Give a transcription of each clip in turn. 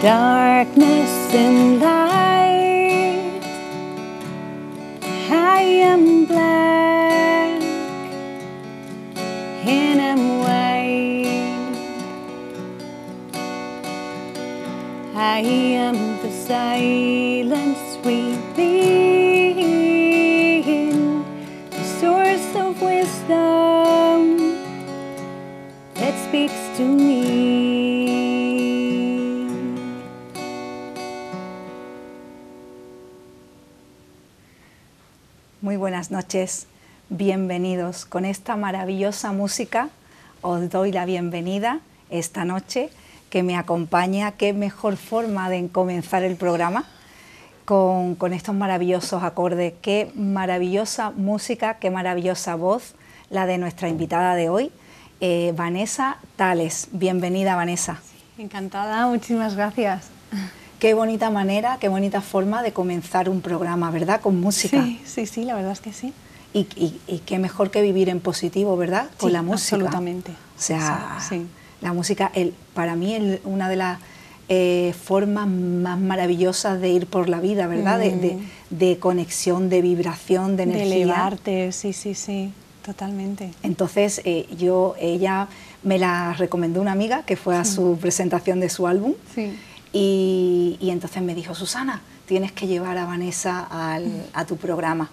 darkness in light. Noches, bienvenidos. Con esta maravillosa música os doy la bienvenida esta noche que me acompaña. Qué mejor forma de comenzar el programa con, estos maravillosos acordes. Qué maravillosa música, qué maravillosa voz la de nuestra invitada de hoy, eh, Vanessa Tales. Bienvenida, Vanessa. Encantada, muchísimas gracias. Qué bonita manera, qué bonita forma de comenzar un programa, ¿verdad? Con música. Sí, sí, sí, la verdad es que sí. Y, y- y qué mejor que vivir en positivo, ¿verdad? Con Sí, la música. absolutamente. O sea, Sí. la música, el, para mí, el- una de las eh, formas más maravillosas de ir por la vida, ¿verdad? De, de- Mm. de conexión, de vibración, de De energía. elevarte, sí, sí, sí, totalmente. Entonces, eh, yo, ella me la recomendó una amiga que fue a su presentación de su álbum. Sí. Y, y entonces me dijo, Susana, tienes que llevar a Vanessa al- a tu programa.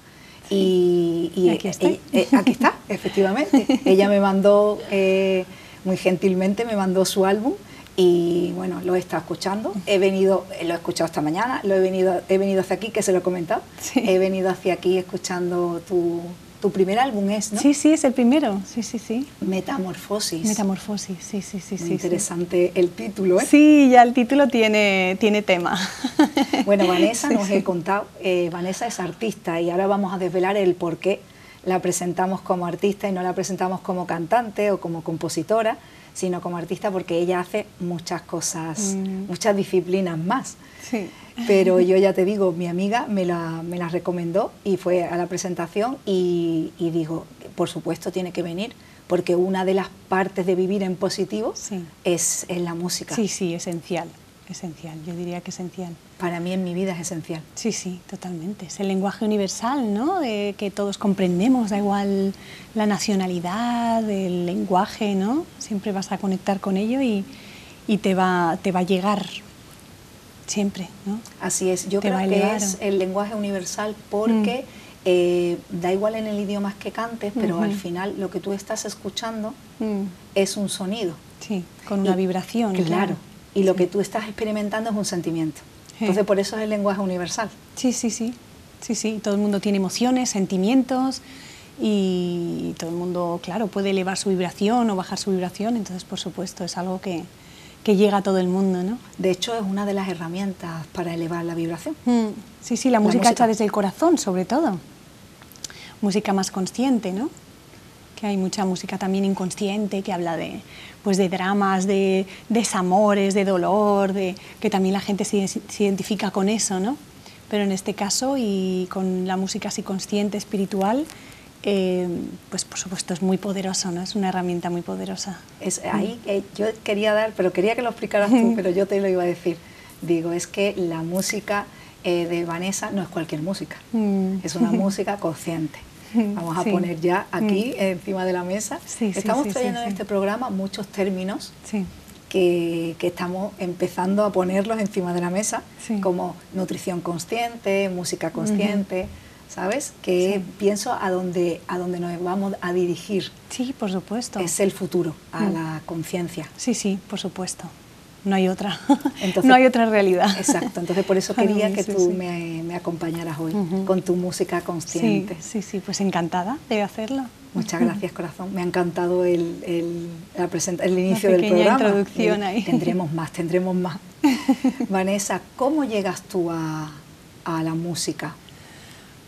Y, y Y aquí estoy. eh, eh, aquí está, efectivamente. Ella me mandó, eh, muy gentilmente, me mandó su álbum y bueno, lo he estado escuchando. He venido, lo he escuchado esta mañana, lo he venido, he venido hacia aquí, que se lo he comentado. Sí. He venido hacia aquí escuchando tu, tu primer álbum, ¿es, no? Sí, sí, es el primero, sí, sí, sí. Metamorfosis. Metamorfosis, sí, sí, sí. Muy sí, sí. interesante el título, ¿eh? Sí, ya el título tiene, tiene tema. Bueno, Vanessa, Sí, nos he contado, eh, Vanessa es artista y ahora vamos a desvelar el por qué la presentamos como artista y no la presentamos como cantante o como compositora, sino como artista porque ella hace muchas cosas, Mm. muchas disciplinas más. Sí. Pero yo ya te digo, mi amiga me la, me la recomendó y fue a la presentación y, y digo, por supuesto tiene que venir porque una de las partes de vivir en positivo Sí. es, es la música. Sí, sí, esencial, esencial, yo diría que esencial. Para mí en mi vida es esencial. Sí, sí, totalmente. Es el lenguaje universal, ¿no? Que todos comprendemos, da igual la nacionalidad, el lenguaje, ¿no? Siempre vas a conectar con ello y, y te, va, te va a llegar siempre, ¿no? Así es, yo Te creo que es el lenguaje universal porque eh, da igual en el idioma que cantes, pero al final lo que tú estás escuchando Mm, es un sonido. Sí, con una Y- vibración. Claro, y lo Sí. que tú estás experimentando es un sentimiento. Sí. Entonces por eso es el lenguaje universal. Sí, sí, sí. Sí, sí. Todo el mundo tiene emociones, sentimientos y todo el mundo, claro, puede elevar su vibración o bajar su vibración. Entonces, por supuesto, es algo que, que llega a todo el mundo, ¿no? De hecho es una de las herramientas para elevar la vibración. Mm, Sí, sí, la, La música, música. hecha desde el corazón, sobre todo. Música más consciente, ¿no? Que hay mucha música también inconsciente que habla de, pues de dramas, de desamores, de dolor, de, que también la gente se, se identifica con eso, ¿no? Pero en este caso y con la música así consciente, espiritual, eh, pues por supuesto es muy poderoso, ¿no? Es una herramienta muy poderosa. Es ahí eh, yo quería dar, pero quería que lo explicaras tú, pero yo te lo iba a decir. Digo, es que la música eh, de Vanessa no es cualquier música, Mm. es una música consciente. Vamos a Sí. poner ya aquí encima de la mesa. Sí, sí, estamos trayendo en este programa muchos términos Sí. que, que estamos empezando a ponerlos encima de la mesa, como nutrición consciente, música consciente, ¿sabes? Que Sí. pienso a donde, a donde nos vamos a dirigir. Sí, por supuesto. Es el futuro, a Mm. la conciencia. Sí, sí, por supuesto. No hay otra. Entonces- no hay otra realidad. Exacto, entonces por eso quería que sí, tú sí. Me, me acompañaras hoy con tu música consciente. sí, sí, pues encantada de hacerlo. Muchas gracias, corazón. Me ha encantado el, el, el inicio del programa. introducción Eh, ahí. Tendremos más, tendremos más. Vanessa, ¿cómo llegas tú a, a la música?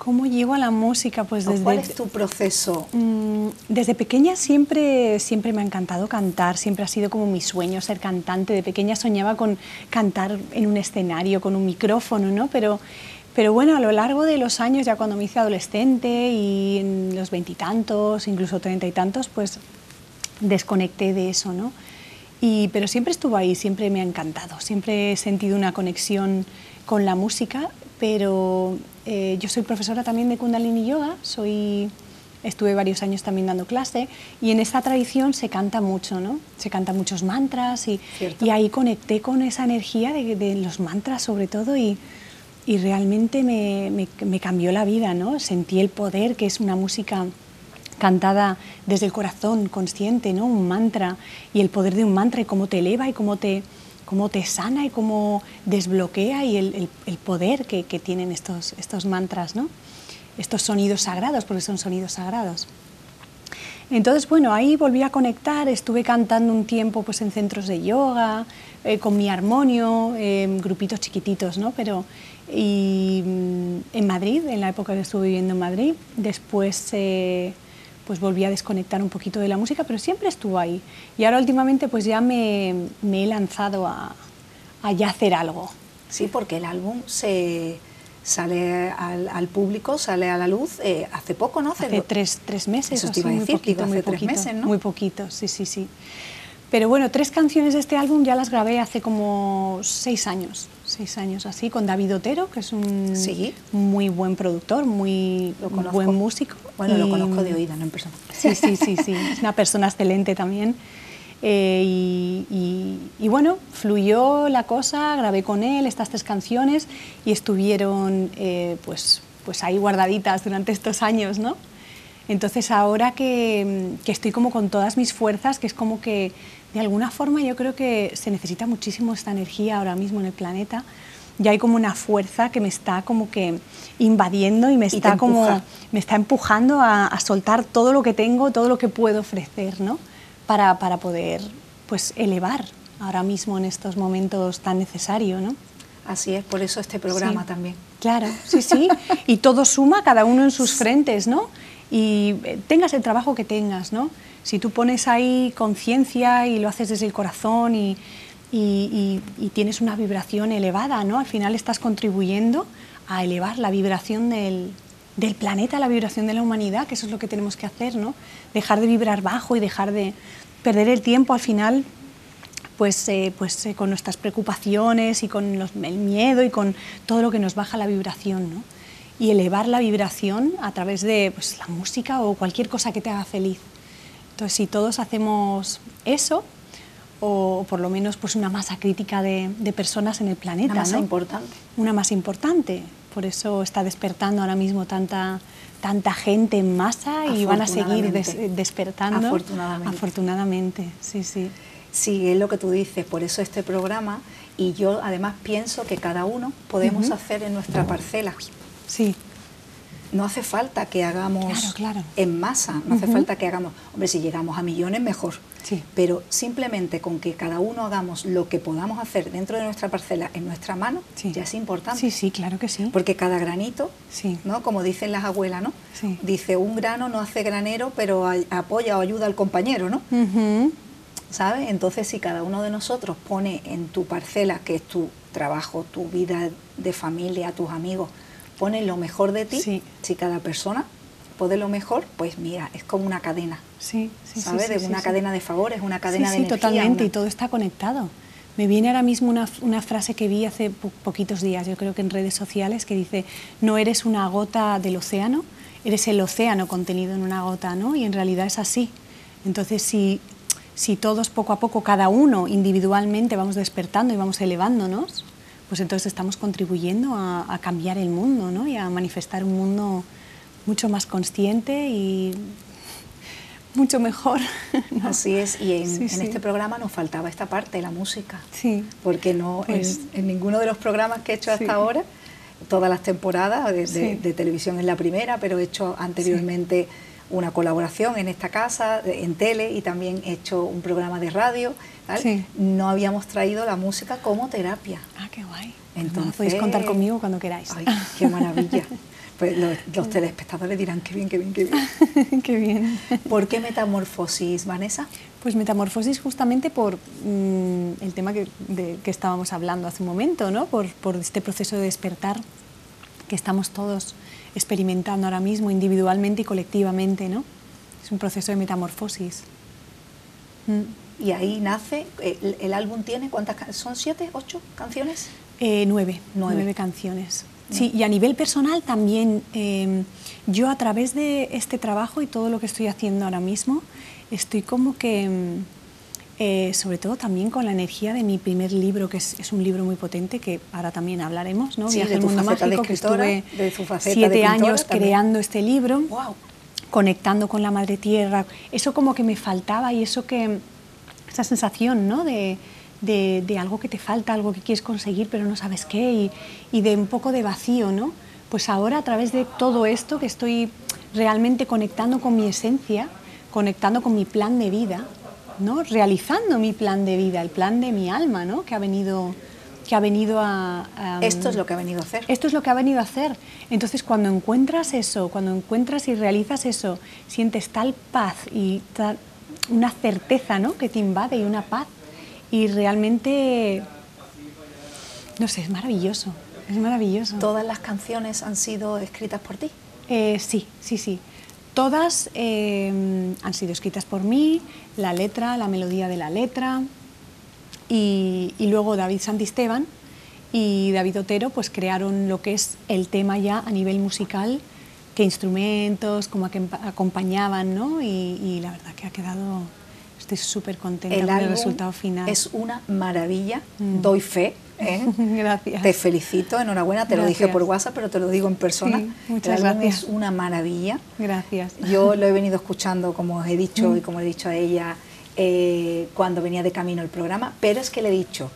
¿Cómo llego a la música? Pues ¿O desde, ¿Cuál es tu proceso? Mm, desde pequeña siempre, siempre me ha encantado cantar, siempre ha sido como mi sueño ser cantante. De pequeña soñaba con cantar en un escenario, con un micrófono, ¿no? Pero, pero bueno, a lo largo de los años, ya cuando me hice adolescente y en los veintitantos, incluso treinta y tantos, pues desconecté de eso, ¿no? Y, pero siempre estuvo ahí, siempre me ha encantado, siempre he sentido una conexión con la música, pero eh, yo soy profesora también de Kundalini Yoga, soy, estuve varios años también dando clase y en esta tradición se canta mucho, ¿no? Se cantan muchos mantras y, y ahí conecté con esa energía de, de los mantras sobre todo y, y realmente me, me, me, cambió la vida, ¿no? Sentí el poder, que es una música cantada desde el corazón, consciente, ¿no? Un mantra y el poder de un mantra y cómo te eleva y cómo te, cómo te sana y cómo desbloquea y el, poder que, tienen estos, estos mantras. Estos sonidos sagrados, porque son sonidos sagrados. Entonces, bueno, ahí volví a conectar, estuve cantando un tiempo pues, en centros de yoga, eh, con mi armonio, grupitos chiquititos. Pero, mm, en Madrid, en la época que estuve viviendo en Madrid, después eh, pues volví a desconectar un poquito de la música, pero siempre estuvo ahí. Y ahora últimamente pues ya me, me he lanzado a, a ya hacer algo. Sí, porque el álbum se sale al, al, público, sale a la luz eh, hace poco, ¿no? Hace, hace tres, tres, meses. Eso te iba a decir, poquito, hace tres poquito, meses, ¿no? Muy poquito, sí, sí, sí. Pero bueno, tres canciones de este álbum ya las grabé hace como seis años, seis años así, con David Otero, que es un sí. muy buen productor, muy buen músico. Bueno, y, lo conozco de oído, no en persona. Sí, sí, sí, sí, es una persona excelente también. Eh, y, y, y, bueno, fluyó la cosa, grabé con él estas tres canciones y estuvieron eh, pues, pues ahí guardaditas durante estos años, ¿no? Entonces ahora que, que, estoy como con todas mis fuerzas, que es como que de alguna forma yo creo que se necesita muchísimo esta energía ahora mismo en el planeta, ya hay como una fuerza que me está como que invadiendo y me y está como me está empujando a, a soltar todo lo que tengo, todo lo que puedo ofrecer, ¿no? Para, para, poder pues, elevar ahora mismo en estos momentos tan necesario. ¿no? Así es, por eso este programa sí, también. Claro, sí, sí, y todo suma, cada uno en sus frentes, ¿no? Y tengas el trabajo que tengas, ¿no? Si tú pones ahí conciencia y lo haces desde el corazón y, y, tienes una vibración elevada, ¿no? Al final estás contribuyendo a elevar la vibración del, del planeta, la vibración de la humanidad, que eso es lo que tenemos que hacer, ¿no? Dejar de vibrar bajo y dejar de perder el tiempo al final pues, eh, pues eh, con nuestras preocupaciones y con los, el miedo y con todo lo que nos baja la vibración, ¿no? Y elevar la vibración a través de pues, la música o cualquier cosa que te haga feliz. Entonces, si todos hacemos eso, o por lo menos pues una masa crítica de, de personas en el planeta. Una masa ¿no? importante. Una masa importante. Por eso está despertando ahora mismo tanta, tanta gente en masa y van a seguir des, despertando. Afortunadamente. Afortunadamente, sí, sí. Sí, es lo que tú dices, por eso este programa y yo además pienso que cada uno podemos uh -huh. hacer en nuestra parcela. Sí. No hace falta que hagamos claro, claro. en masa, no uh -huh. hace falta que hagamos, hombre, si llegamos a millones mejor, sí. pero simplemente con que cada uno hagamos lo que podamos hacer dentro de nuestra parcela en nuestra mano, sí. ya es importante. Sí, sí, claro que sí. Porque cada granito, sí. ¿no? como dicen las abuelas, ¿no? Sí. dice un grano no hace granero, pero apoya o ayuda al compañero, ¿no? Uh -huh. ¿Sabes? Entonces, si cada uno de nosotros pone en tu parcela, que es tu trabajo, tu vida de familia, tus amigos, pone lo mejor de ti, sí. si cada persona pone lo mejor, pues mira, es como una cadena. Sí, sí, ¿Sabes? Sí, sí, una cadena de favores, una cadena de sí, totalmente, una... y todo está conectado. Me viene ahora mismo una, una frase que vi hace po poquitos días, yo creo que en redes sociales, que dice, no eres una gota del océano, eres el océano contenido en una gota, ¿no? Y en realidad es así. Entonces, si si todos poco a poco, cada uno individualmente vamos despertando y vamos elevándonos, pues entonces estamos contribuyendo a, a cambiar el mundo ¿no? y a manifestar un mundo mucho más consciente y mucho mejor. ¿no? Así es, y en, sí, en sí. este programa nos faltaba esta parte, la música. Sí. Porque no, pues, en, en, ninguno de los programas que he hecho hasta sí. ahora, todas las temporadas, de, de, de, televisión es la primera, pero he hecho anteriormente una colaboración en esta casa, en tele, y también he hecho un programa de radio. Sí. No habíamos traído la música como terapia. Ah, qué guay. Entonces, podéis contar conmigo cuando queráis. Ay, qué maravilla. Pues los, los, telespectadores dirán, qué bien, qué bien, qué bien. qué bien. ¿Por qué metamorfosis, Vanessa? Pues metamorfosis justamente por mmm, el tema que, de, que, estábamos hablando hace un momento, ¿no? Por, por este proceso de despertar que estamos todos experimentando ahora mismo individualmente y colectivamente, ¿no? Es un proceso de metamorfosis. Mm. Y ahí nace, el, álbum tiene, ¿cuántas ¿Son siete, ocho canciones? Eh, nueve, nueve, canciones. Sí, y a nivel personal también, em, yo a través de este trabajo y todo lo que estoy haciendo ahora mismo, estoy como que, em, eh, sobre todo también con la energía de mi primer libro, que es, un libro muy potente, que ahora también hablaremos, ¿no? Viaje al mundo mágico, que estuve siete años creando este libro, conectando con la madre tierra, eso como que me faltaba y eso que, esa sensación, ¿no? De, de, algo que te falta, algo que quieres conseguir pero no sabes qué y, de un poco de vacío, ¿no? Pues ahora a través de todo esto que estoy realmente conectando con mi esencia, conectando con mi plan de vida, ¿no? Realizando mi plan de vida, el plan de mi alma, ¿no? Que ha venido que ha venido a, Esto es lo que ha venido a hacer. Esto es lo que ha venido a hacer. Entonces, cuando encuentras eso, cuando encuentras y realizas eso, sientes tal paz y una certeza ¿no? que te invade y una paz y realmente, no sé, es maravilloso, es maravilloso. ¿Todas las canciones han sido escritas por ti? Eh, sí, sí, sí. Todas eh, han sido escritas por mí, la letra, la melodía de la letra, y, luego David Santisteban y David Otero pues crearon lo que es el tema ya a nivel musical, qué instrumentos, cómo acompañaban, ¿no? y la verdad que ha quedado Estoy súper contenta el con el resultado final. Es una maravilla, mm. doy fe. ¿eh? gracias. Te felicito, enhorabuena, te lo dije por WhatsApp, pero te lo digo en persona. muchas el álbum es una maravilla. Gracias. Yo lo he venido escuchando, como os he dicho mm. y como he dicho a ella, eh, cuando venía de camino el programa, pero es que le he dicho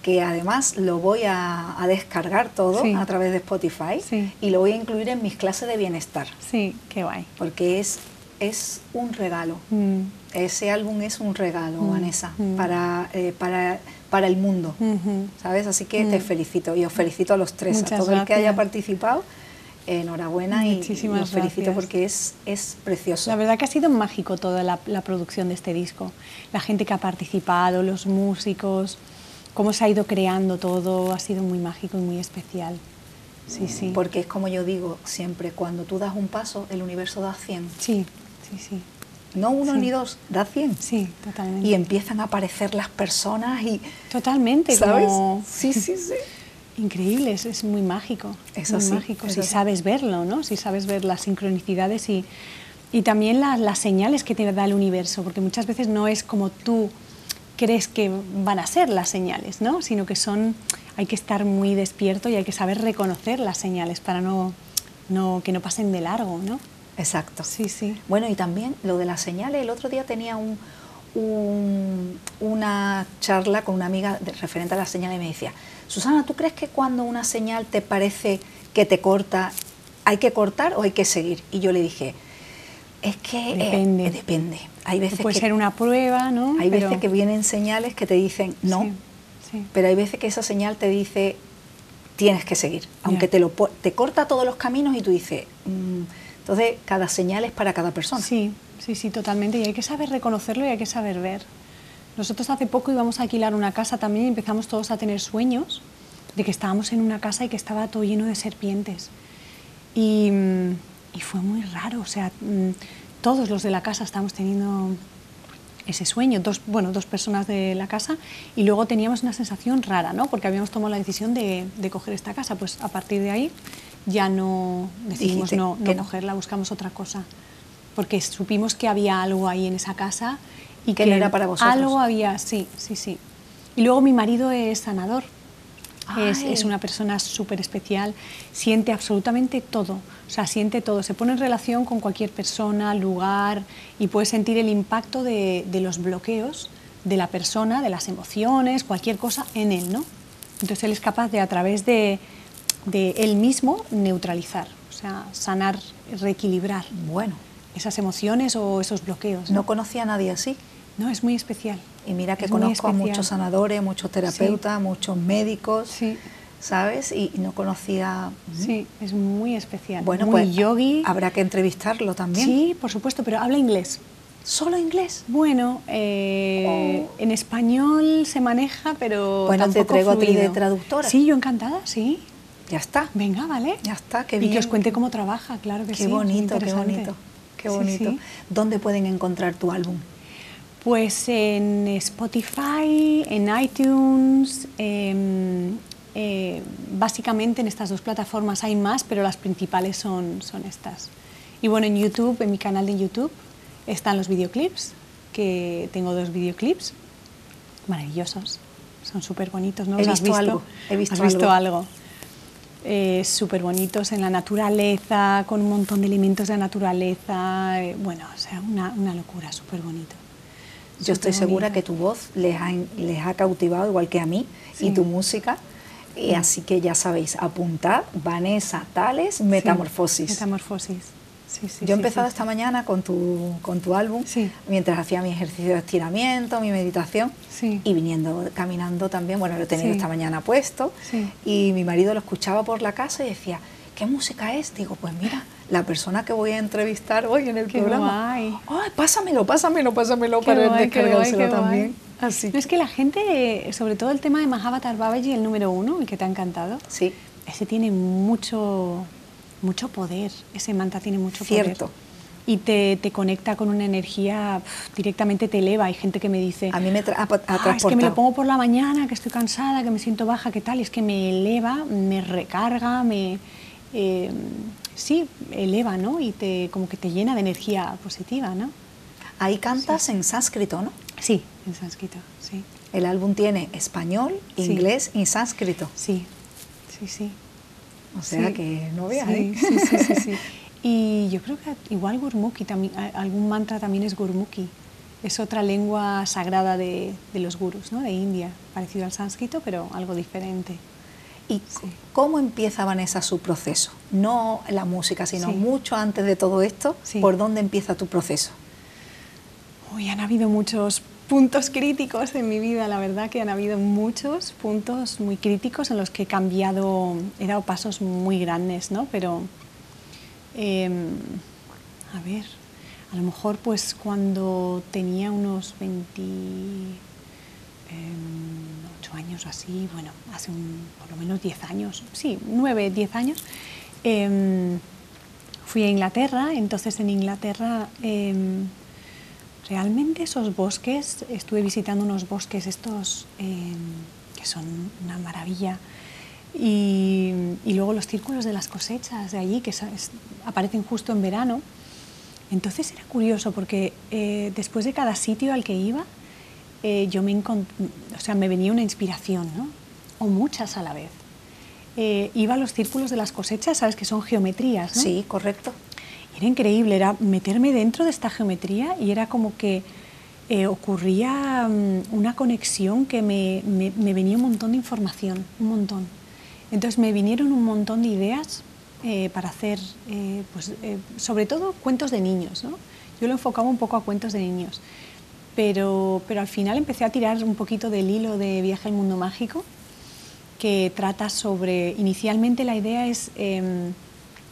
que además lo voy a, descargar todo a través de Spotify y lo voy a incluir en mis clases de bienestar. Sí, qué guay. Porque es, es un regalo. Mm ese álbum es un regalo, mm, Vanessa, mm. Para, eh, para, para, el mundo, ¿sabes? Así que te mm. felicito y os felicito a los tres, a todo el que haya participado. Enhorabuena y, os felicito porque es, es precioso. La verdad que ha sido mágico toda la, producción de este disco. La gente que ha participado, los músicos, cómo se ha ido creando todo, ha sido muy mágico y muy especial. Sí, sí. Porque es como yo digo siempre, cuando tú das un paso, el universo da 100. Sí, sí, sí no uno ni dos, da cien. Sí, totalmente. Y empiezan a aparecer las personas y... Totalmente, ¿sabes? Sí, sí, sí. Increíble, es, muy mágico. Es muy mágico, si sabes verlo, ¿no? Si sabes ver las sincronicidades y, y también las señales que te da el universo, porque muchas veces no es como tú crees que van a ser las señales, ¿no? Sino que son, hay que estar muy despierto y hay que saber reconocer las señales para no, no que no pasen de largo, ¿no? Exacto. Sí, sí. Bueno, y también lo de las señales. El otro día tenía un, una charla con una amiga referente a las señales y me decía, Susana, ¿tú crees que cuando una señal te parece que te corta, hay que cortar o hay que seguir? Y yo le dije, es que eh, depende. depende. Hay veces puede ser una prueba, ¿no? Hay veces que vienen señales que te dicen no, pero hay veces que esa señal te dice tienes que seguir, aunque te lo te corta todos los caminos y tú dices mm, entonces, cada señal es para cada persona. Sí, sí, sí, totalmente. Y hay que saber reconocerlo y hay que saber ver. Nosotros hace poco íbamos a alquilar una casa también y empezamos todos a tener sueños de que estábamos en una casa y que estaba todo lleno de serpientes. Y, mm, fue muy raro, o sea, mm, todos los de la casa estábamos teniendo ese sueño, dos, bueno, dos personas de la casa, y luego teníamos una sensación rara, ¿no? Porque habíamos tomado la decisión de, de coger esta casa. Pues a partir de ahí ya no decidimos no, no cogerla, buscamos otra cosa. Porque supimos que había algo ahí en esa casa y que, no era para vosotros. Algo había, sí, sí, sí. Y luego mi marido es sanador. Es, es, una persona súper especial, siente absolutamente todo, o sea, siente todo, se pone en relación con cualquier persona, lugar y puede sentir el impacto de, de los bloqueos de la persona, de las emociones, cualquier cosa en él, ¿no? Entonces él es capaz de, a través de, de él mismo neutralizar, o sea, sanar, reequilibrar. Bueno. Esas emociones o esos bloqueos. ¿no? conocía a nadie así? No, es muy especial. Y mira que conozco a muchos sanadores, muchos terapeutas, muchos médicos. Sí. ¿Sabes? Y no conocía. Sí, es muy especial. Bueno, muy pues yogi. Habrá que entrevistarlo también. Sí, por supuesto, pero habla inglés. ¿Solo inglés? Bueno, eh, oh. en español se maneja, pero. Bueno, te traigo a ti de traductora. Sí, yo encantada, sí. Ya está. Venga, vale. Ya está, qué bien. Y que os cuente cómo trabaja, claro que qué sí. Bonito, qué bonito, qué bonito. ¿Dónde pueden encontrar tu álbum? Pues en Spotify, en iTunes, em, eh, básicamente en estas dos plataformas hay más, pero las principales son, son estas. Y bueno, en YouTube, en mi canal de YouTube, están los videoclips, que tengo dos videoclips maravillosos, son súper bonitos, ¿no? He ¿Los visto, has visto algo. He visto ¿Has visto algo. algo? Eh, súper bonitos en la naturaleza, con un montón de elementos de la naturaleza, eh, bueno, o sea, una, una locura, súper bonito. Yo estoy segura bonito. que tu voz les ha, les ha cautivado igual que a mí y tu música. Y así que ya sabéis, apuntad Vanessa Tales, Metamorfosis. Metamorfosis. Sí, sí, Yo he sí, empezado esta mañana con tu, con tu álbum, mientras hacía mi ejercicio de estiramiento, mi meditación, y viniendo, caminando también, bueno, lo he tenido esta mañana puesto, y mi marido lo escuchaba por la casa y decía, ¿qué música es? Digo, pues mira, la persona que voy a entrevistar hoy en el Qué programa. guay. Ay, pásamelo, pásamelo, pásamelo Qué para guay, descargárselo guay. también. Así. No, es que la gente, sobre todo el tema de Mahavatar Babaji, el número uno, el que te ha encantado, Sí, ese tiene mucho, mucho poder, ese mantra tiene mucho Cierto. poder. Y te, te conecta con una energía, directamente te eleva. Hay gente que me dice, a mí me tra- "Ah, es que me lo pongo por la mañana, que estoy cansada, que me siento baja, ¿qué tal? Y es que me eleva, me recarga, me... eh, sí, eleva, ¿no? Y te, como que te llena de energía positiva, ¿no? Ahí cantas en sánscrito, ¿no? Sí, en sánscrito, sí. El álbum tiene español, Sí. inglés y sánscrito. Sí, sí, sí. O sea Sí. que no veas, sí, ¿eh? sí, sí, sí, sí. Y yo creo que igual Gurmukhi, también, algún mantra también es Gurmukhi. Es otra lengua sagrada de, de los gurus, ¿no? de India, parecido al sánscrito, pero algo diferente. ¿Y Sí. cómo empieza Vanessa su proceso? No la música, sino Sí. mucho antes de todo esto, Sí. ¿por dónde empieza tu proceso? Uy, han habido muchos puntos críticos en mi vida, la verdad que han habido muchos puntos muy críticos en los que he cambiado, he dado pasos muy grandes, ¿no? Pero, em, a ver, a lo mejor pues cuando tenía unos 28 años o así, bueno, hace un- por lo menos 10 años, sí, 9, 10 años, em, fui a Inglaterra, entonces en Inglaterra... em, Realmente esos bosques, estuve visitando unos bosques estos eh, que son una maravilla. Y, luego los círculos de las cosechas de allí, que aparecen justo en verano. Entonces era curioso porque eh, después de cada sitio al que iba, eh, yo me, o sea, me venía una inspiración, ¿no? o muchas a la vez. Eh, iba a los círculos de las cosechas, sabes que son geometrías, ¿no? Sí, correcto. Era increíble, era meterme dentro de esta geometría y era como que eh, ocurría mm, una conexión que me, me- venía un montón de información, un montón. Entonces me vinieron un montón de ideas eh, para hacer, eh, pues, sobre todo cuentos de niños. ¿no? Yo lo enfocaba un poco a cuentos de niños, pero, pero al final empecé a tirar un poquito del hilo de Viaje al Mundo Mágico, que trata sobre, inicialmente la idea es em,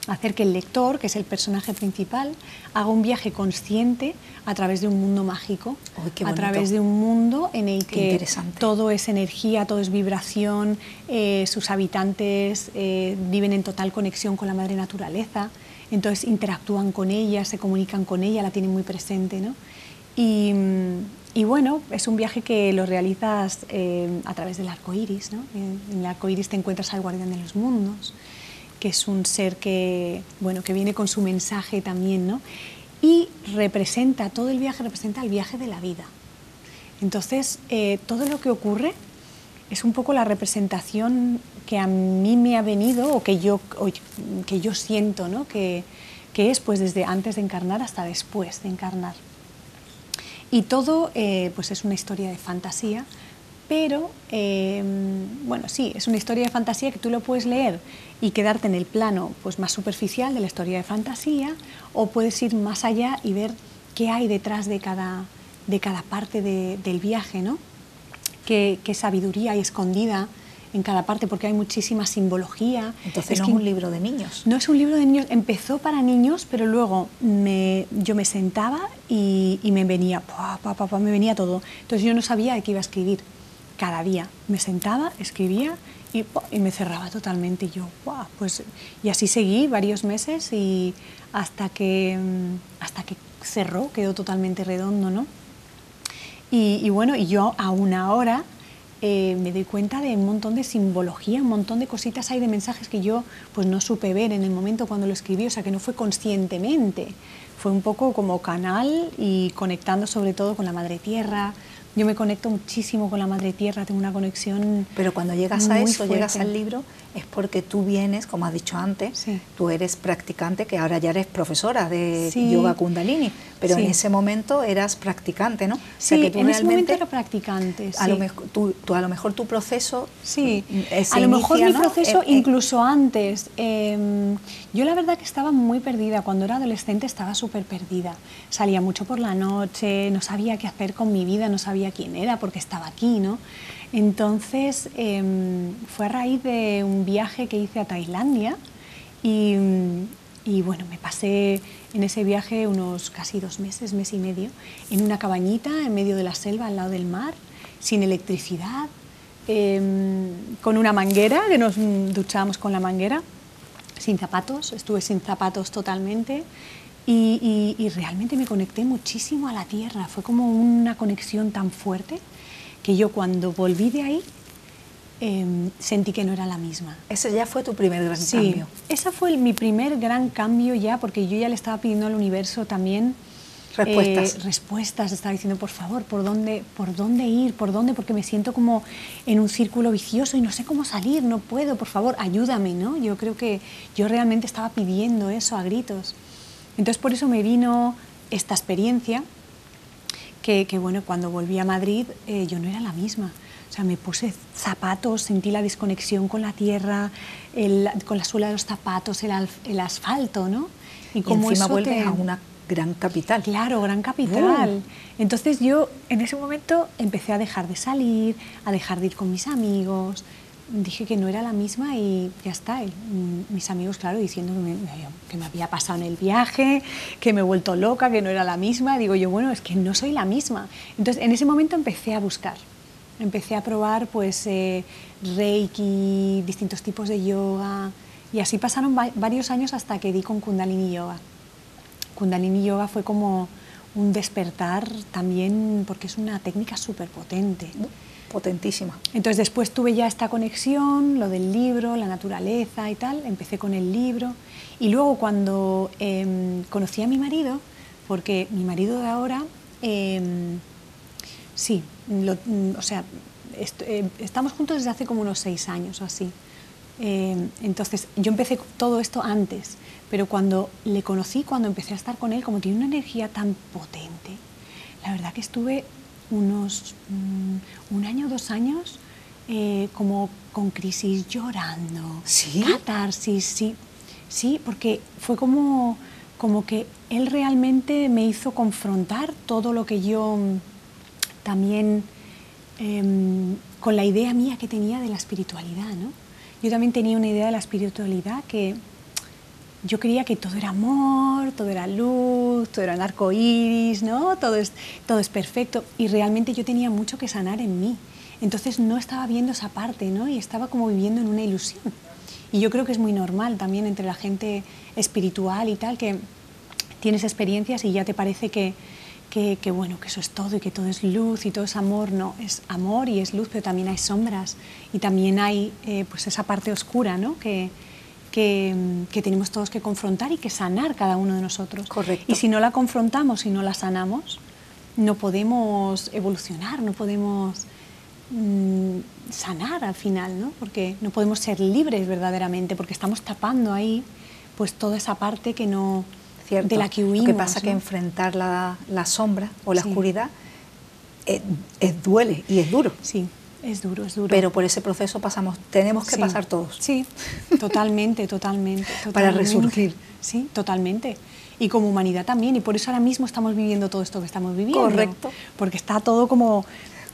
hacer que el lector, que es el personaje principal, haga un viaje consciente a través de un mundo mágico, a través de un mundo en el que todo es energía, todo es vibración, eh, sus habitantes eh, viven en total conexión con la madre naturaleza, entonces interactúan con ella, se comunican con ella, la tienen muy presente, ¿no? Y, y bueno, es un viaje que lo realizas eh, a través del arco iris, ¿no? En en el arco iris te encuentras al guardián de los mundos, que es un ser que, bueno, que viene con su mensaje también, ¿no? Y representa, todo el viaje representa el viaje de la vida. Entonces, eh, todo lo que ocurre es un poco la representación que a mí me ha venido o que yo, que yo siento, ¿no? que, que es pues desde antes de encarnar hasta después de encarnar. Y todo eh, pues es una historia de fantasía, pero eh, bueno, sí, es una historia de fantasía que tú lo puedes leer y quedarte en el plano pues, más superficial de la historia de fantasía, o puedes ir más allá y ver qué hay detrás de cada, de cada parte de- del viaje, ¿no? Qué, qué sabiduría hay escondida en cada parte, porque hay muchísima simbología. Entonces no que es un libro de niños. no es un libro de niños, empezó para niños, pero luego me, yo me sentaba y, y me venía, pa, pa, pa, me venía todo. Entonces yo no sabía de qué iba a escribir cada día. Me sentaba, escribía y, y me cerraba totalmente. Y yo, "Buah", pues, y así seguí varios meses y hasta que, mm, hasta que cerró, quedó totalmente redondo, ¿no? Y, bueno, y yo aún ahora eh, me doy cuenta de un montón de simbología, un montón de cositas hay de mensajes que yo pues no supe ver en el momento cuando lo escribí, o sea que no fue conscientemente, fue un poco como canal y conectando sobre todo con la madre tierra, yo me conecto muchísimo con la Madre Tierra, tengo una conexión. Pero cuando llegas a eso, llegas al libro, es porque tú vienes, como has dicho antes, tú eres practicante, que ahora ya eres profesora de yoga kundalini, pero en ese momento eras practicante, ¿no? Sí, en ese momento era practicante. A lo mejor, tú, a lo mejor tu proceso. Sí, a lo mejor mi proceso incluso antes. Em, yo la verdad que estaba muy perdida. Cuando era adolescente estaba súper perdida. Salía mucho por la noche, no sabía qué hacer con mi vida, no sabía quién era porque estaba aquí, ¿no? Entonces em, fue a raíz de un viaje que hice a Tailandia y, bueno, me pasé en ese viaje unos casi dos meses, mes y medio, en una cabañita en medio de la selva al lado del mar, sin electricidad, em, con una manguera, que nos duchábamos con la manguera, sin zapatos, estuve sin zapatos totalmente y, realmente me conecté muchísimo a la tierra, fue como una conexión tan fuerte que yo cuando volví de ahí em, sentí que no era la misma. Ese ya fue tu primer gran sí, cambio. Ese fue mi primer gran cambio ya, porque yo ya le estaba pidiendo al universo también respuestas. Eh, respuestas, estaba diciendo, por favor, ¿por dónde, ¿por dónde ir? ¿Por dónde? Porque me siento como en un círculo vicioso y no sé cómo salir, no puedo, por favor, ayúdame, ¿no? Yo creo que yo realmente estaba pidiendo eso a gritos. Entonces por eso me vino esta experiencia que, bueno, cuando volví a Madrid eh, yo no era la misma. O sea, me puse zapatos, sentí la desconexión con la tierra, con la suela de los zapatos, el, asfalto, ¿no? Y, como encima vuelves a una gran capital. Claro, gran capital. Entonces yo en ese momento empecé a dejar de salir, a dejar de ir con mis amigos, dije que no era la misma y ya está. Mm, mis amigos, claro, diciendo que me, había pasado en el viaje, que me he vuelto loca, que no era la misma. Digo yo, bueno, es que no soy la misma. Entonces, en ese momento empecé a buscar. Empecé a probar, pues, eh, Reiki, distintos tipos de yoga. Y así pasaron varios años hasta que di con Kundalini Yoga. Kundalini Yoga fue como un despertar también, porque es una técnica súper potente potentísima. Entonces después tuve ya esta conexión, lo del libro, la naturaleza y tal, empecé con el libro y luego cuando em, conocí a mi marido, porque mi marido de ahora, em, sí, o sea, eh, estamos juntos desde hace como unos seis años o así. Em, entonces yo empecé todo esto antes, pero cuando le conocí, cuando empecé a estar con él, como tiene una energía tan potente, la verdad que estuve unos mm, un año, dos años, eh, como con crisis, llorando, ¿Sí? catarsis, sí, sí, porque fue como, como que él realmente me hizo confrontar todo lo que yo mm, también, em, con la idea mía que tenía de la espiritualidad, ¿no? Yo también tenía una idea de la espiritualidad que yo creía que todo era amor, todo era luz, todo era arco iris, ¿no? Todo es, todo es perfecto. Y realmente yo tenía mucho que sanar en mí. Entonces no estaba viendo esa parte, ¿no? Y estaba como viviendo en una ilusión. Y yo creo que es muy normal también entre la gente espiritual y tal, que tienes experiencias y ya te parece que, que, bueno, que eso es todo y que todo es luz y todo es amor. No, es amor y es luz, pero también hay sombras y también hay eh, pues esa parte oscura, ¿no? Que, que, tenemos todos que confrontar y que sanar cada uno de nosotros. Correcto. Y si no la confrontamos y no la sanamos, no podemos evolucionar, no podemos mm, sanar al final, ¿no? Porque no podemos ser libres verdaderamente, porque estamos tapando ahí pues toda esa parte que no de la que huimos. Lo que pasa es que enfrentar la, sombra o la oscuridad es, eh, duele y es duro. Sí. Es duro, es duro. Pero por ese proceso pasamos, tenemos que pasar todos. Sí, totalmente, totalmente, Para resurgir. Sí, totalmente. Y como humanidad también. Y por eso ahora mismo estamos viviendo todo esto que estamos viviendo. Correcto. Porque está todo como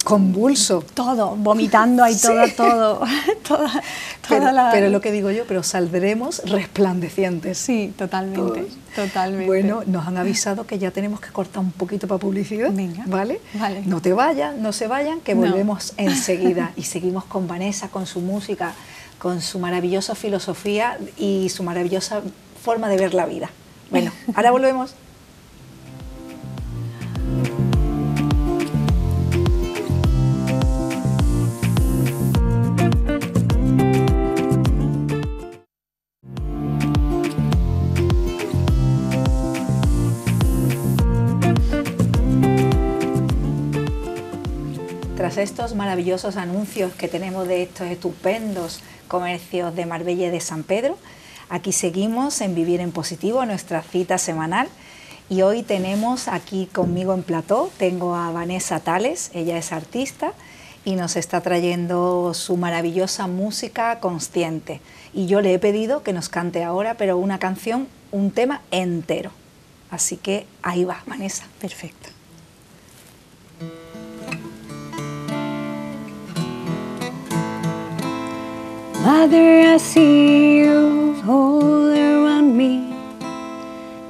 convulso. Todo, vomitando ahí todo, todo, toda, pero, la... pero lo que digo yo, pero saldremos resplandecientes. Sí, totalmente, totalmente. Bueno, nos han avisado que ya tenemos que cortar un poquito para publicidad, Venga, ¿vale? Vale. No te vayas, no se vayan, que volvemos enseguida y seguimos con Vanessa, con su música, con su maravillosa filosofía y su maravillosa forma de ver la vida. Bueno, ahora volvemos. Estos maravillosos anuncios que tenemos de estos estupendos comercios de Marbella y de San Pedro, aquí seguimos en Vivir en Positivo, nuestra cita semanal. Y hoy tenemos aquí conmigo en plató, tengo a Vanessa Tales, ella es artista y nos está trayendo su maravillosa música consciente. Y yo le he pedido que nos cante ahora, pero una canción, un tema entero. Así que ahí va, Vanessa. Perfecto. Mother, I see you all around me.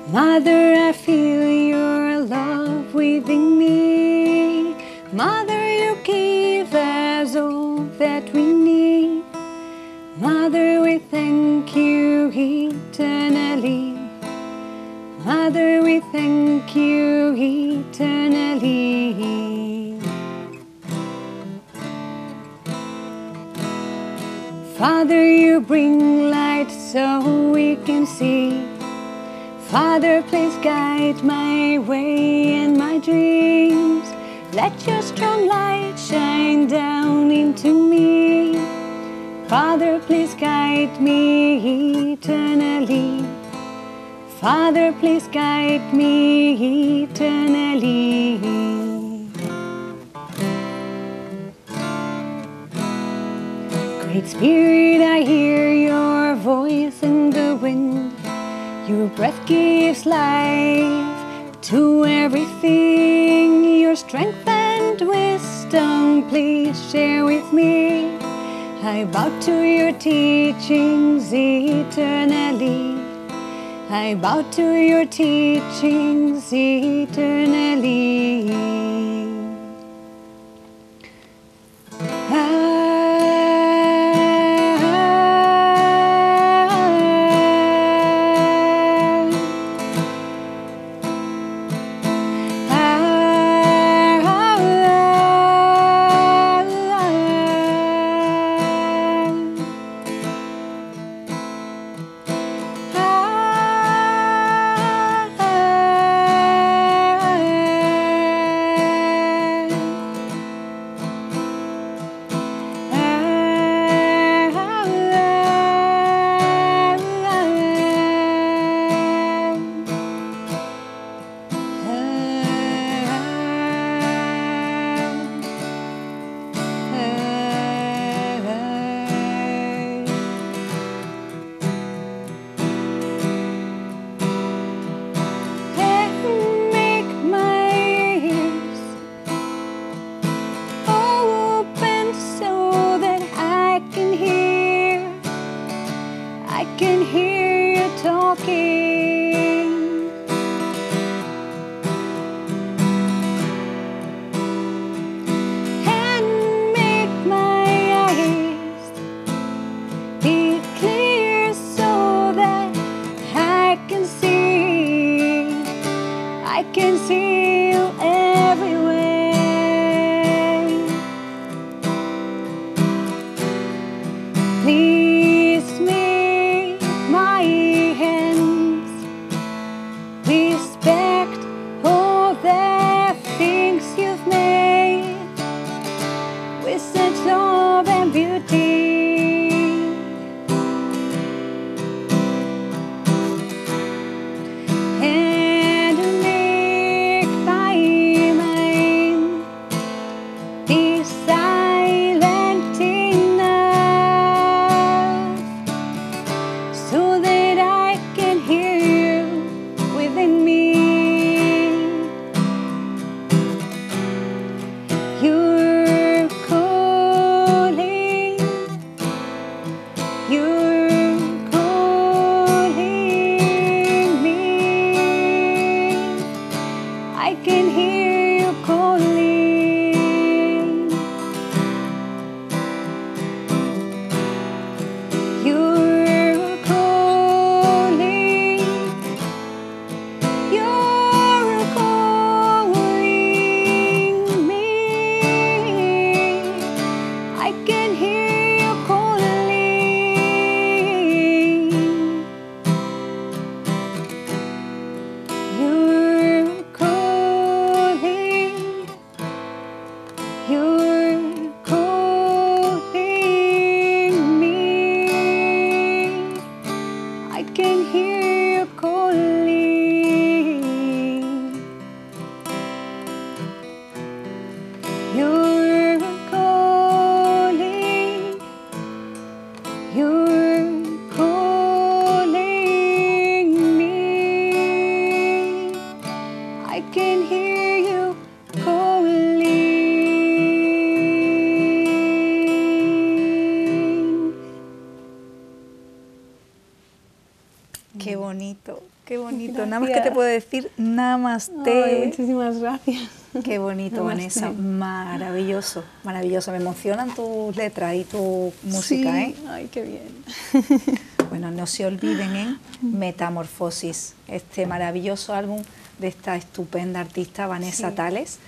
Mother, I feel your love within me. Mother, you give us all that we need. Mother, we thank you eternally. Mother, we thank you eternally. Father, you bring light so we can see. Father, please guide my way and my dreams. Let your strong light shine down into me. Father, please guide me eternally. Father, please guide me eternally. Great Spirit, I hear your voice in the wind. Your breath gives life to everything. Your strength and wisdom, please share with me. I bow to your teachings eternally. I bow to your teachings eternally. bonito, Nada más que te puedo decir, namaste. Ay, muchísimas gracias. Qué bonito, Vanessa, maravilloso, maravilloso. Me emocionan tus letras y tu música, ¿eh? Ay, qué bien. Bueno, no se olviden en Metamorfosis, este maravilloso álbum de esta estupenda artista Vanessa Tales.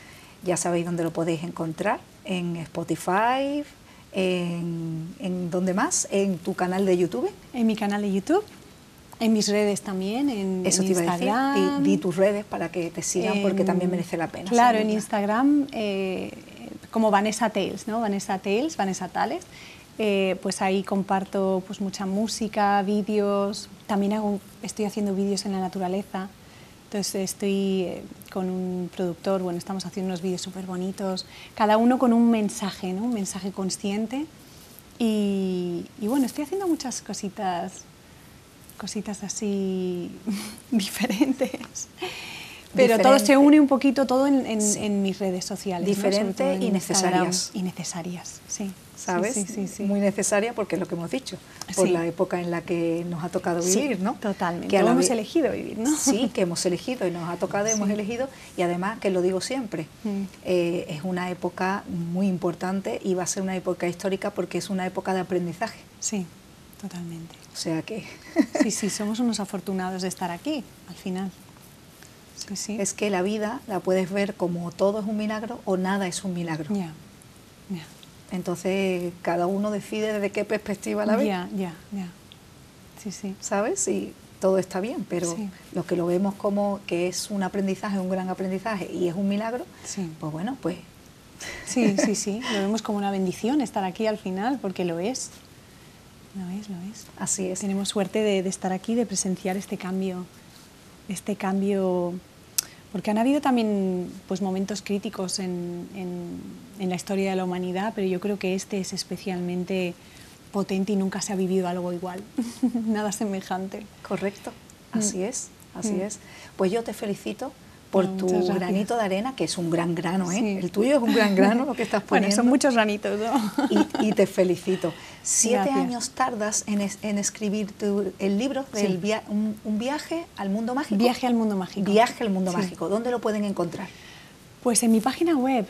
Ya sabéis dónde lo podéis encontrar, en Spotify, en, en ¿dónde más? En tu canal de YouTube. En mi canal de YouTube en mis redes también, en, Eso en te iba Instagram. a decir. Di, di tus redes para que te sigan, porque En- también merece la pena. Claro, en. Instagram, eh, como Vanessa Tales, ¿no? Vanessa Tales, Vanessa Tales. eh, pues ahí comparto pues mucha música, vídeos. También hago, estoy haciendo vídeos en la naturaleza. Entonces estoy eh, con un productor, bueno, estamos haciendo unos vídeos súper bonitos, cada uno con un mensaje, ¿no? Un mensaje consciente. Y, y bueno, estoy haciendo muchas cositas cositas así diferentes. Pero todo se une un poquito, todo en, en- Sí. en mis redes sociales. Diferente y necesarias. Y necesarias, sí. ¿Sabes? Sí, sí, sí, sí. Muy necesaria porque es lo que hemos dicho, por la época en la que nos ha tocado vivir, ¿no? Totalmente. Que Lo hemos elegido vivir, ¿no? Sí, que hemos elegido y nos ha tocado, hemos elegido y además, que lo digo siempre, Mm. eh, es una época muy importante y va a ser una época histórica porque es una época de aprendizaje. Sí, totalmente. O sea que Sí, sí, somos unos afortunados de estar aquí, al final. Sí, sí. es que la vida la puedes ver como todo es un milagro o nada es un milagro. Ya, ya. Entonces, cada uno decide desde qué perspectiva la ve. Ya, ya, ya. Sí, sí. ¿sabes? Y todo está bien, pero Sí. los que lo vemos como que es un aprendizaje, un gran aprendizaje y es un milagro, Sí. pues bueno, pues Sí, sí, sí. Lo vemos como una bendición estar aquí al final, porque lo es. Lo es, lo es. así es. Tenemos suerte de, de estar aquí, de presenciar este cambio, este cambio, porque han habido también pues, momentos críticos en, en- en la historia de la humanidad, pero yo creo que este es especialmente potente y nunca se ha vivido algo igual, nada semejante. Correcto, así Mm. es, así Mm. es. Pues yo te felicito por Bueno, tu gracias. granito de arena, que es un gran grano, ¿eh? Sí. El tuyo es un gran grano lo que estás Bueno, poniendo. son muchos granitos, ¿no? y, y te felicito. Siete Gracias. años tardas en, es- en escribir tu- el libro Sí. del via- un, un viaje al mundo mágico. Viaje al mundo mágico. Viaje al mundo Sí. mágico. ¿Dónde lo pueden encontrar? Pues en mi página web.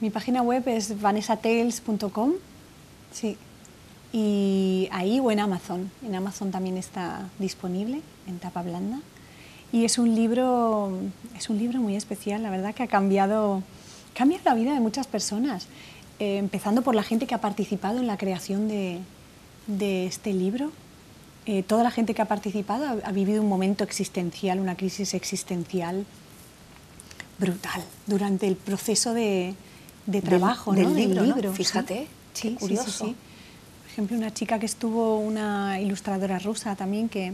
Mi página web es vanessatales.com. Sí. Y ahí o en Amazon. En Amazon también está disponible en tapa blanda. Y es un libro, es un libro muy especial, la verdad que ha cambiado, cambia la vida de muchas personas. Eh, empezando por la gente que ha participado en la creación de, de este libro. Eh, toda la gente que ha participado ha, ha vivido un momento existencial, una crisis existencial brutal durante el proceso de, de Del- trabajo del ¿no? libro, ¿no? sí. Fíjate, Sí, qué sí, sí, curioso. sí. Por ejemplo, una chica que estuvo, una ilustradora rusa también, que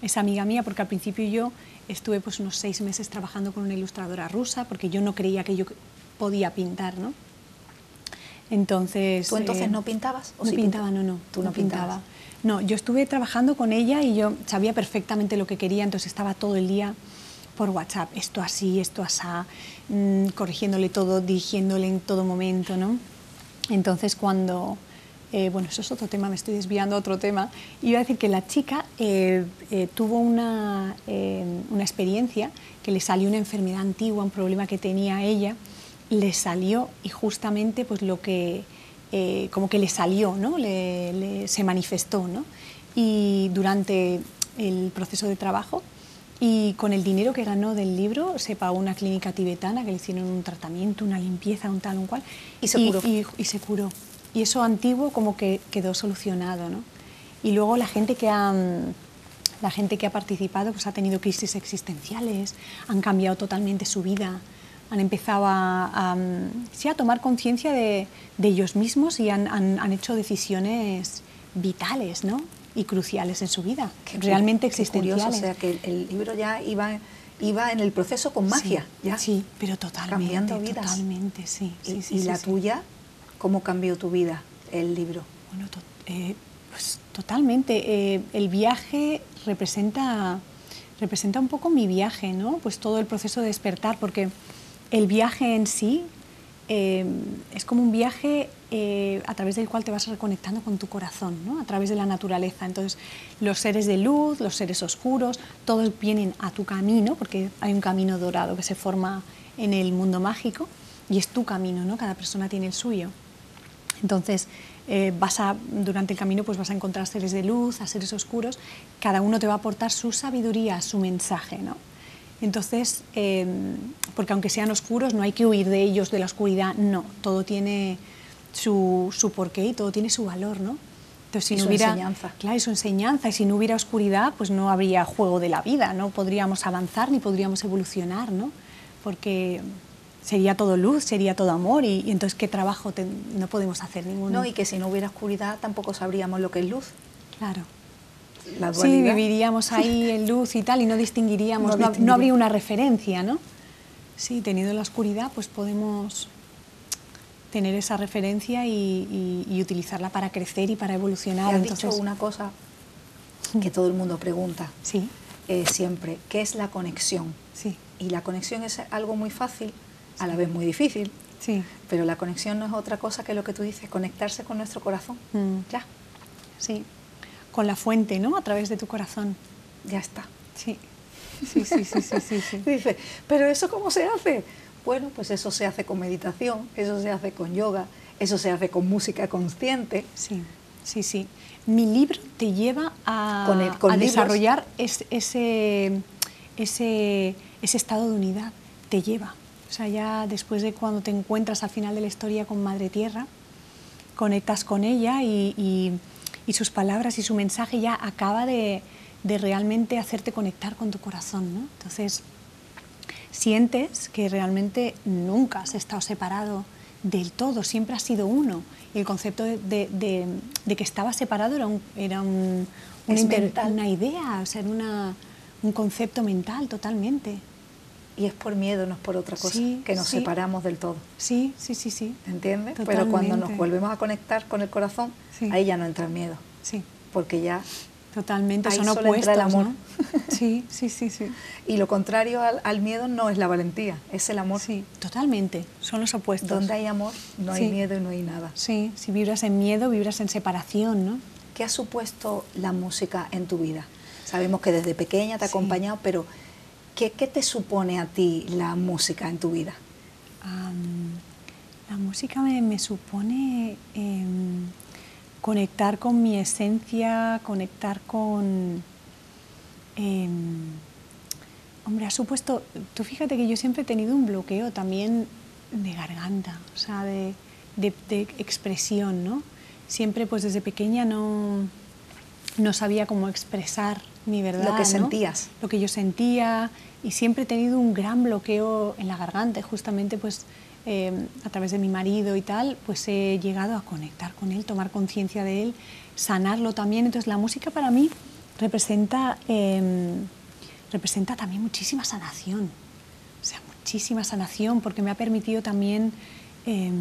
es amiga mía, porque al principio yo estuve pues unos seis meses trabajando con una ilustradora rusa, porque yo no creía que yo podía pintar, ¿no? Entonces... ¿Tú entonces eh, no pintabas? ¿O no sí pintaba, pintabas? no, no. Tú no pintaba. pintabas. No, yo estuve trabajando con ella y yo sabía perfectamente lo que quería, entonces estaba todo el día por WhatsApp, esto así, esto asá, mm, corrigiéndole todo, dirigiéndole en todo momento, ¿no? Entonces cuando, eh, bueno, eso es otro tema, me estoy desviando a otro tema, iba a decir que la chica eh, eh, tuvo una, una experiencia que le salió una enfermedad antigua, un problema que tenía ella, le salió y justamente pues lo que como que le salió, ¿no? Le- le- se manifestó, ¿no? Y durante el proceso de trabajo y con el dinero que ganó del libro se pagó una clínica tibetana que le hicieron un tratamiento, una limpieza, un tal, un cual. Y se curó. Y, y se curó. Y eso antiguo como que quedó solucionado, ¿no? Y luego la gente que ha, mm, la gente que ha participado pues ha tenido crisis existenciales, han cambiado totalmente su vida, han empezado a, a, mm, sí, a tomar conciencia de, de ellos mismos y han, han- han hecho decisiones vitales ¿no? y cruciales en su vida, Qué realmente qué curioso, existenciales. o sea que el, libro ya iba, iba en el proceso con magia, sí, ya. Sí, pero totalmente, Cambiando vidas. totalmente, sí. Y, sí, y sí, la sí. tuya, ¿cómo cambió tu vida el libro? Bueno, eh, pues totalmente. Eh, el viaje representa, representa un poco mi viaje, ¿no? Pues todo el proceso de despertar, porque el viaje en sí eh, es como un viaje eh, a través del cual te vas reconectando con tu corazón, ¿no? a través de la naturaleza. Entonces, los seres de luz, los seres oscuros, todos vienen a tu camino, porque hay un camino dorado que se forma en el mundo mágico y es tu camino, ¿no? cada persona tiene el suyo. Entonces, eh, vas a, durante el camino pues vas a encontrar seres de luz, a seres oscuros, cada uno te va a aportar su sabiduría, su mensaje. ¿no? Entonces, eh, porque aunque sean oscuros, no hay que huir de ellos, de la oscuridad, no, todo tiene su, su porqué y todo tiene su valor, ¿no? Entonces, si y no su hubiera, enseñanza. Claro, y su enseñanza, y si no hubiera oscuridad, pues no habría juego de la vida, no podríamos avanzar ni podríamos evolucionar, ¿no? Porque sería todo luz, sería todo amor, y, y entonces, ¿qué trabajo te, no podemos hacer ninguno? No, y que si no hubiera oscuridad tampoco sabríamos lo que es luz. Claro. La sí, viviríamos ahí en luz y tal, y no distinguiríamos, no, no, no habría una referencia, ¿no? Sí, teniendo la oscuridad, pues podemos tener esa referencia y, y, y utilizarla para crecer y para evolucionar. Y has Entonces, dicho una cosa que todo el mundo pregunta sí. eh, siempre, ¿qué es la conexión? Sí. Y la conexión es algo muy fácil, a la vez muy difícil. Sí. Pero la conexión no es otra cosa que lo que tú dices, conectarse con nuestro corazón. Mm. Ya. Sí. Con la fuente, ¿no? A través de tu corazón. Ya está. Sí. Sí, sí, sí, sí, sí, sí. Dice, ¿pero eso cómo se hace? Bueno, pues eso se hace con meditación, eso se hace con yoga, eso se hace con música consciente. Sí, sí, sí. Mi libro te lleva a, Con el- con a libros. desarrollar es- ese, ese, ese estado de unidad. Te lleva. O sea, ya después de cuando te encuentras al final de la historia con Madre Tierra, conectas con ella y, y- y sus palabras y su mensaje ya acaba de, de realmente hacerte conectar con tu corazón. ¿no? Entonces, sientes que realmente nunca has estado separado del todo, siempre has sido uno. Y el concepto de, de- de- de que estaba separado era, un- era un- inter- una idea, o sea, era una- un concepto mental totalmente. Y es por miedo, no es por otra cosa, Sí, que nos sí. separamos del todo. Sí, sí, sí, sí. ¿Entiendes? Pero cuando nos volvemos a conectar con el corazón, Sí. ahí ya no entra el miedo, Sí, porque ya... totalmente. Ahí Son solo opuestos, entra el amor. ¿no? Sí, sí, sí, sí. Y lo contrario al, al miedo no es la valentía, es el amor. Sí, totalmente. Son los opuestos. Donde hay amor, no hay miedo y no hay nada. Sí, si vibras en miedo, vibras en separación, ¿no? ¿Qué ha supuesto la música en tu vida? Sabemos que desde pequeña te ha acompañado, pero ¿qué, te supone a ti la música en tu vida? La música me, me supone em, conectar con mi esencia, conectar con... em, hombre, ha supuesto... Tú fíjate que yo siempre he tenido un bloqueo también de garganta, o sea, de, de- de expresión, ¿no? Siempre, pues desde pequeña no, no sabía cómo expresar mi verdad. Lo que ¿no? sentías. Lo que yo sentía y siempre he tenido un gran bloqueo en la garganta. y Justamente, pues eh, a través de mi marido y tal, pues he llegado a conectar con él, tomar conciencia de él, sanarlo también. Entonces, la música para mí representa, eh, representa también muchísima sanación. O sea, muchísima sanación porque me ha permitido también eh,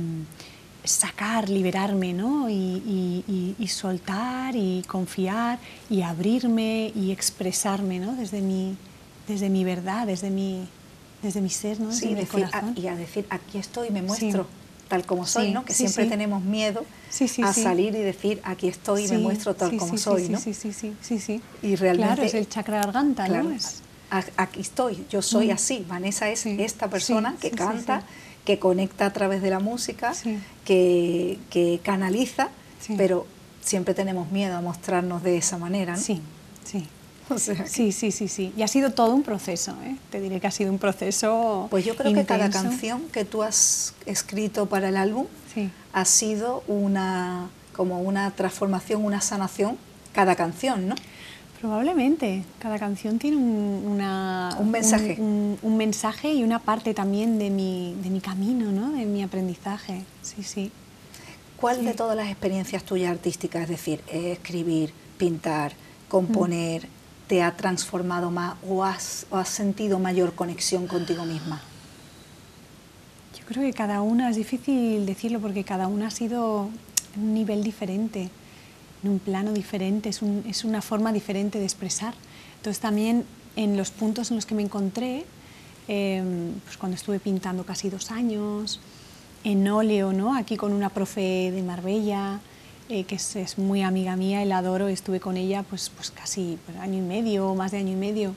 sacar, liberarme, ¿no? Y, y- y- soltar y confiar y abrirme y expresarme, ¿no? Desde mi, desde mi verdad, desde mi, desde mi ser, ¿no? Desde Sí, mi decir, corazón. y a decir, aquí estoy, me muestro Sí. tal como soy, Sí, ¿no? Que siempre tenemos miedo Sí, sí, a salir y decir, aquí estoy me muestro tal como soy, sí, ¿no? Sí, sí, sí, sí, sí. Y realmente- Claro, es el chakra garganta, Claro, ¿no? Es- aquí estoy, yo soy Mm. así. Vanessa es esta persona que canta. Que conecta a través de la música, Sí. que, que canaliza, Sí. pero siempre tenemos miedo a mostrarnos de esa manera, ¿no? Sí, sí. O sea, que- Sí, sí, sí, sí. Y ha sido todo un proceso, ¿eh? Te diré que ha sido un proceso. Pues yo creo que cada canción que tú has escrito para el álbum Sí. ha sido una como una transformación, una sanación, cada canción, ¿no? Probablemente. Cada canción tiene un, una- Un mensaje. Un, un- un mensaje y una parte también de mi, de mi camino, ¿no? De mi aprendizaje. Sí, sí. ¿Cuál Sí. de todas las experiencias tuyas artísticas, es decir, escribir, pintar, componer, Mm. te ha transformado más o has, o has sentido mayor conexión contigo misma? Yo creo que cada una, es difícil decirlo porque cada una ha sido un nivel diferente, en un plano diferente, es, un- es una forma diferente de expresar. Entonces también en los puntos en los que me encontré, eh, pues cuando estuve pintando casi dos años, en óleo, ¿no? Aquí con una profe de Marbella, eh, que es, muy amiga mía la adoro, estuve con ella pues, pues casi pues, año y medio, más de año y medio,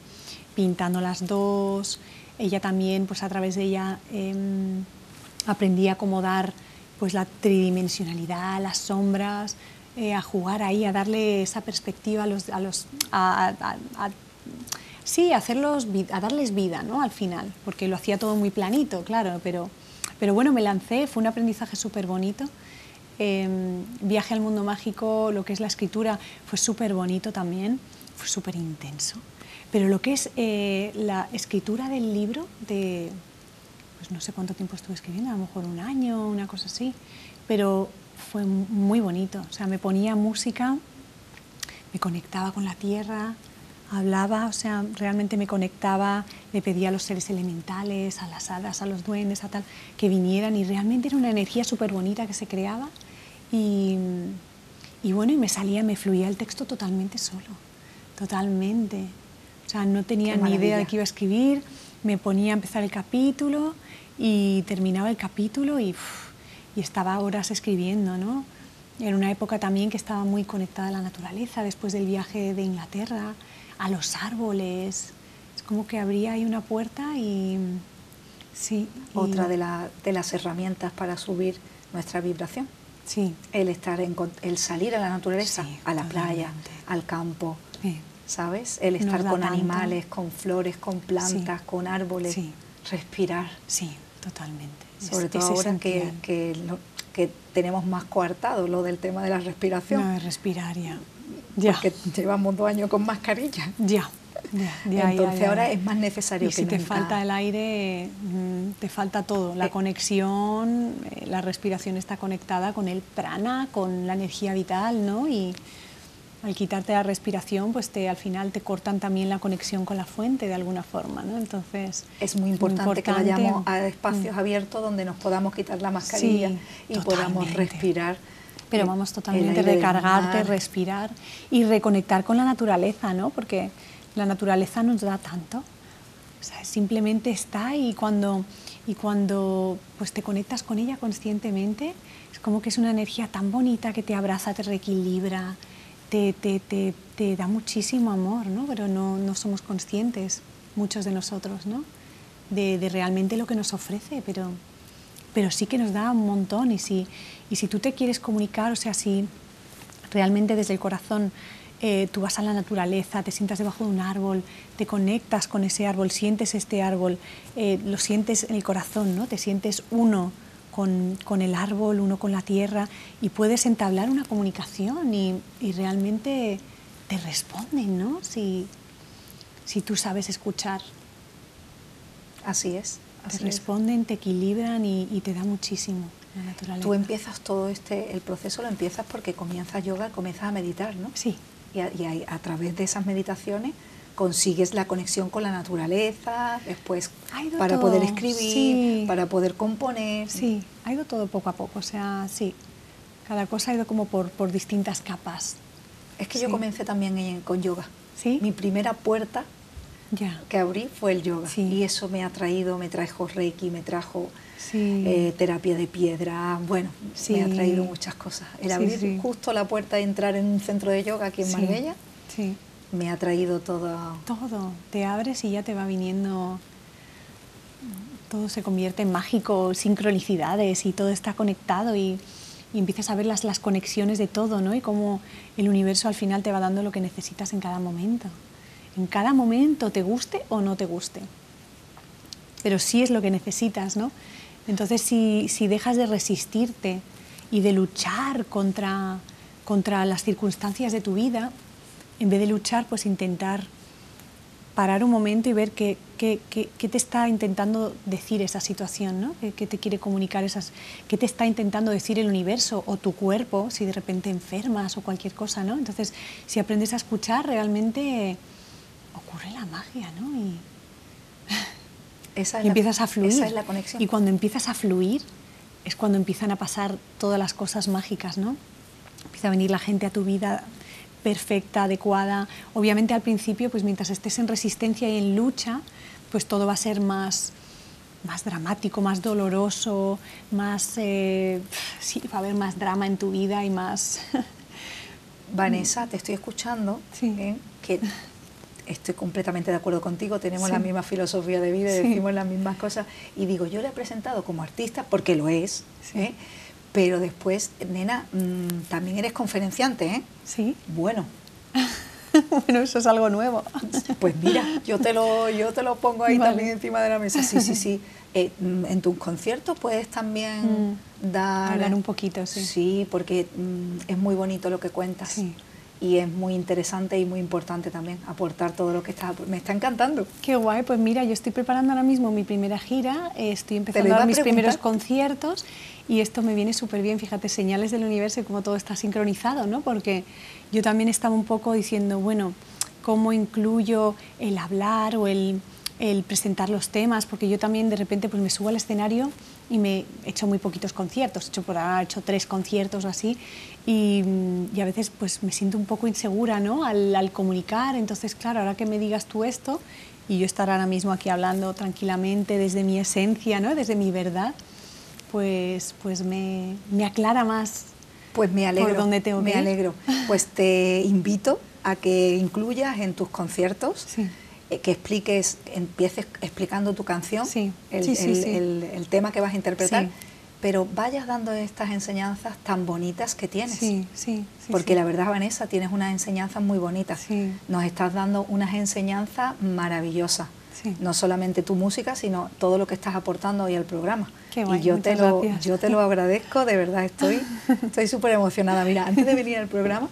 pintando las dos. Ella también, pues a través de ella em, aprendí a acomodar pues la tridimensionalidad, las sombras, eh, a jugar ahí, a darle esa perspectiva a los, a los sí, hacerlos, a darles vida, ¿no? Al final, porque lo hacía todo muy planito, claro, pero, pero bueno, me lancé, fue un aprendizaje súper bonito. Em, viaje al mundo mágico, lo que es la escritura, fue súper bonito también, fue súper intenso. Pero lo que es eh, la escritura del libro, de, pues no sé cuánto tiempo estuve escribiendo, a lo mejor un año, una cosa así, pero fue muy bonito. O sea, me ponía música, me conectaba con la tierra, hablaba, o sea, realmente me conectaba, le pedía a los seres elementales, a las hadas, a los duendes, a tal, que vinieran y realmente era una energía súper bonita que se creaba y, y, bueno, y me salía, me fluía el texto totalmente solo, totalmente. O sea, no tenía ni idea de qué iba a escribir, me ponía a empezar el capítulo y terminaba el capítulo y, y estaba horas escribiendo, ¿no? En una época también que estaba muy conectada a la naturaleza, después del viaje de Inglaterra, a los árboles. Es como que abría ahí una puerta y sí. Otra de, de las herramientas para subir nuestra vibración. Sí. El estar en, el salir a la naturaleza, a la playa, al campo. ¿Sabes? El estar con animales, con flores, con plantas, con árboles. Respirar. Sí, totalmente. Sobre todo ahora que, que, que, tenemos más coartado lo del tema de la respiración. No, respirar ya. Porque llevamos dos años con mascarilla. Ya. Ya, Entonces ahora es más necesario y si te falta el aire, mm, te falta todo. La eh. conexión, eh, la respiración está conectada con el prana, con la energía vital, ¿no? Y al quitarte la respiración, pues te, al final te cortan también la conexión con la fuente de alguna forma, ¿no? Entonces es muy importante, que vayamos a espacios mm. abiertos donde nos podamos quitar la mascarilla y podamos respirar pero vamos totalmente recargarte, respirar y reconectar con la naturaleza, ¿no? Porque la naturaleza nos da tanto. O sea, simplemente está y cuando, y cuando pues, te conectas con ella conscientemente, es como que es una energía tan bonita que te abraza, te reequilibra, te, da muchísimo amor, ¿no? Pero no, no, somos conscientes, muchos de nosotros, ¿no? De, de realmente lo que nos ofrece, pero pero sí que nos da un montón y si, y si tú te quieres comunicar, o sea, si realmente desde el corazón eh, tú vas a la naturaleza, te sientas debajo de un árbol, te conectas con ese árbol, sientes este árbol, eh, lo sientes en el corazón, ¿no? te sientes uno con, con, el árbol, uno con la tierra y puedes entablar una comunicación y, y realmente te responden, ¿no? Si, si tú sabes escuchar. Así es te responden, te equilibran y, te da muchísimo la naturaleza. Tú empiezas todo este, el proceso lo empiezas porque comienzas yoga, comienzas a meditar, ¿no? Sí. Y a, través de esas meditaciones consigues la conexión con la naturaleza, después para poder escribir, para poder componer. Sí, ha ido todo poco a poco, o sea, sí, cada cosa ha ido como por, por distintas capas. Es que yo comencé también con yoga. ¿Sí? Mi primera puerta que abrí fue el yoga. Y eso me ha traído, me trajo Reiki, me trajo eh, terapia de piedra, bueno, me ha traído muchas cosas. El abrir justo la puerta de entrar en un centro de yoga aquí en Marbella, me ha traído todo. Todo, te abres y ya te va viniendo todo se convierte en mágico, sincronicidades y todo está conectado y, empiezas a ver las, las conexiones de todo, ¿no? Y cómo el universo al final te va dando lo que necesitas en cada momento en cada momento, te guste o no te guste. Pero sí es lo que necesitas, ¿no? Entonces, si, dejas de resistirte y de luchar contra, contra las circunstancias de tu vida, en vez de luchar, pues intentar parar un momento y ver qué, qué, te está intentando decir esa situación, ¿no? ¿Qué, te quiere comunicar esas, qué te está intentando decir el universo o tu cuerpo si de repente enfermas o cualquier cosa, ¿no? Entonces, si aprendes a escuchar, realmente ocurre la magia, ¿no? Y, empiezas a fluir. Esa es la conexión. Y cuando empiezas a fluir es cuando empiezan a pasar todas las cosas mágicas, ¿no? Empieza a venir la gente a tu vida perfecta, adecuada. Obviamente al principio, pues mientras estés en resistencia y en lucha, pues todo va a ser más, más dramático, más doloroso, más... Eh, sí, va a haber más drama en tu vida y más... Vanessa, te estoy escuchando, ¿eh? que estoy completamente de acuerdo contigo, tenemos la misma filosofía de vida, decimos las mismas cosas, y digo, yo le he presentado como artista, porque lo es, ¿eh? Pero después, nena, mm, también eres conferenciante, ¿eh? Sí. Bueno. bueno, eso es algo nuevo. pues mira, yo te lo, yo te lo pongo ahí también encima de la mesa. Sí, sí, sí. Eh, mm, en tus conciertos puedes también mm. dar... Hablar un poquito, sí. Sí, porque es muy bonito lo que cuentas. Sí y es muy interesante y muy importante también aportar todo lo que está. Me está encantando. Qué guay, pues mira, yo estoy preparando ahora mismo mi primera gira, estoy empezando a mis primeros conciertos y esto me viene súper bien, fíjate, señales del universo y cómo todo está sincronizado, ¿no? Porque yo también estaba un poco diciendo, bueno, ¿cómo incluyo el hablar o el, el presentar los temas? Porque yo también de repente pues me subo al escenario y me he hecho muy poquitos conciertos, he hecho por ahora he hecho tres conciertos o así y, y, a veces pues me siento un poco insegura ¿no? Al, al, comunicar, entonces claro, ahora que me digas tú esto y yo estar ahora mismo aquí hablando tranquilamente desde mi esencia, ¿no? desde mi verdad, pues, pues me, me aclara más pues me alegro, por tengo me alegro. Pues te invito a que incluyas en tus conciertos sí que expliques, empieces explicando tu canción, el, tema que vas a interpretar, pero vayas dando estas enseñanzas tan bonitas que tienes. Sí, sí, Porque la verdad, Vanessa, tienes unas enseñanzas muy bonitas. Nos estás dando unas enseñanzas maravillosas. No solamente tu música, sino todo lo que estás aportando hoy al programa. y yo te, lo, yo te lo agradezco, de verdad, estoy estoy súper emocionada. Mira, antes de venir al programa,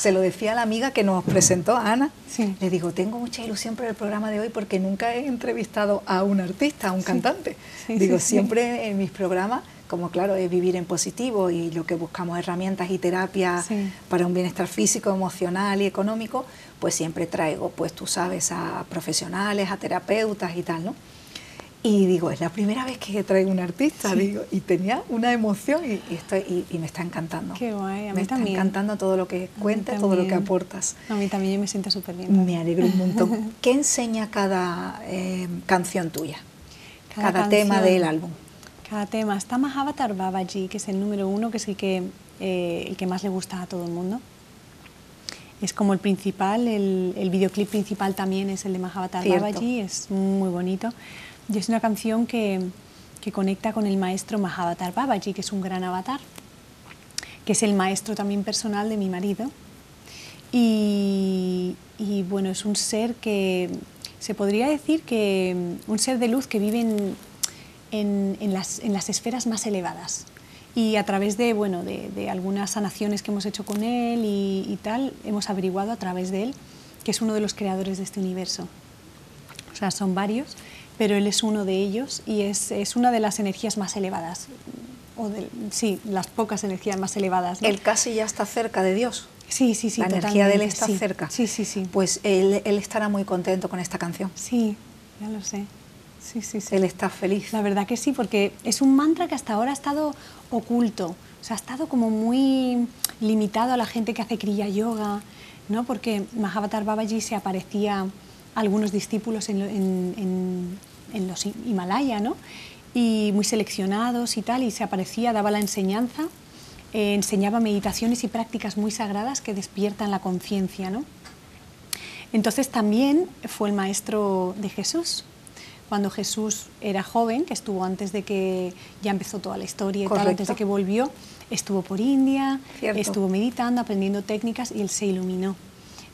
se lo decía a la amiga que nos presentó, Ana. Le digo, tengo mucha ilusión por el programa de hoy porque nunca he entrevistado a un artista, a un cantante. digo, siempre en mis programas, como claro, es vivir en positivo y lo que buscamos herramientas y terapias para un bienestar físico, emocional y económico, pues siempre traigo, pues tú sabes, a profesionales, a terapeutas y tal, ¿no? Y digo, es la primera vez que traigo un artista, digo, y tenía una emoción y, estoy, y, me está encantando. Qué guay, a mí me está encantando todo lo que cuentas, todo lo que aportas. A mí también, yo me siento súper bien. Me alegro un montón. ¿Qué enseña cada eh, canción tuya? Cada, tema del álbum. Cada tema. Está Mahavatar Babaji, que es el número uno, que es el que, eh, el que más le gusta a todo el mundo. Es como el principal, el, el videoclip principal también es el de Mahavatar Babaji, es muy bonito. Y es una canción que, conecta con el maestro Mahavatar Babaji, que es un gran avatar, que es el maestro también personal de mi marido. Y, bueno, es un ser que se podría decir que un ser de luz que vive en, las, esferas más elevadas. Y a través de, bueno, de algunas sanaciones que hemos hecho con él y, y, tal, hemos averiguado a través de él que es uno de los creadores de este universo. O sea, son varios pero él es uno de ellos y es, es una de las energías más elevadas, o de, sí, las pocas energías más elevadas. Él casi ya está cerca de Dios. Sí, sí, sí. La energía de él está cerca. Sí, sí, sí. Pues él, él, estará muy contento con esta canción. Sí, ya lo sé. Sí, sí, sí. Él está feliz. La verdad que sí, porque es un mantra que hasta ahora ha estado oculto. O sea, ha estado como muy limitado a la gente que hace Kriya Yoga, ¿no? Porque Mahavatar Babaji se aparecía a algunos discípulos en, en, en los Himalaya, ¿no? y muy seleccionados y tal, y se aparecía, daba la enseñanza, eh, enseñaba meditaciones y prácticas muy sagradas que despiertan la conciencia. ¿no? Entonces también fue el maestro de Jesús. Cuando Jesús era joven, que estuvo antes de que ya empezó toda la historia y tal, antes de que volvió, estuvo por India, estuvo meditando, aprendiendo técnicas y él se iluminó.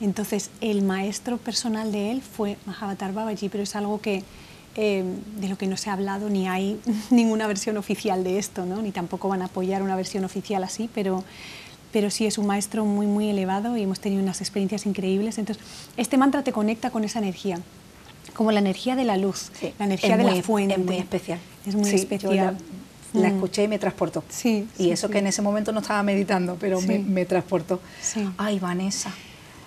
Entonces el maestro personal de él fue Mahavatar Babaji, pero es algo que eh, de lo que no se ha hablado, ni hay ninguna versión oficial de esto, ¿no? ni tampoco van a apoyar una versión oficial así, pero, pero sí es un maestro muy, muy elevado y hemos tenido unas experiencias increíbles. Entonces, este mantra te conecta con esa energía, como la energía de la luz, la energía de la fuente. Es muy especial. Es muy especial. La, mm. escuché y me transportó. Sí, y eso que en ese momento no estaba meditando, pero me, me transportó. Ay, Vanessa,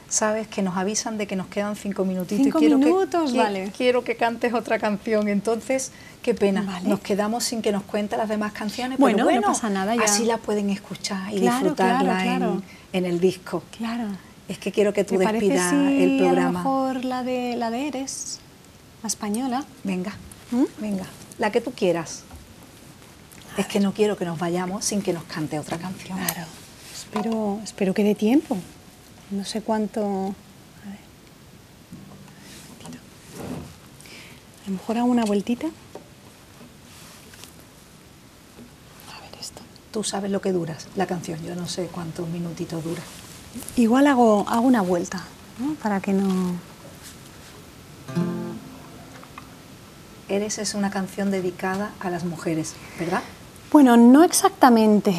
sabes que nos avisan de que nos quedan cinco minutitos cinco y quiero minutos, que, vale. quiero que cantes otra canción. Entonces, qué pena, nos quedamos sin que nos cuente las demás canciones. Bueno, pero bueno no pasa nada ya. Así la pueden escuchar y disfrutarla En, en, el disco. Claro. Es que quiero que tú despidas el programa. A lo mejor la de la de Eres, la española. Venga, ¿Mm? venga. la que tú quieras. Es que no quiero que nos vayamos sin que nos cante otra canción. Claro. Espero, espero que dé tiempo. No sé cuánto. A ver. A lo mejor hago una vueltita. A ver esto. Tú sabes lo que duras la canción, yo no sé cuántos minutitos dura. Igual hago, hago una vuelta, ¿no? Para que no. Eres es una canción dedicada a las mujeres, ¿verdad? Bueno, no exactamente.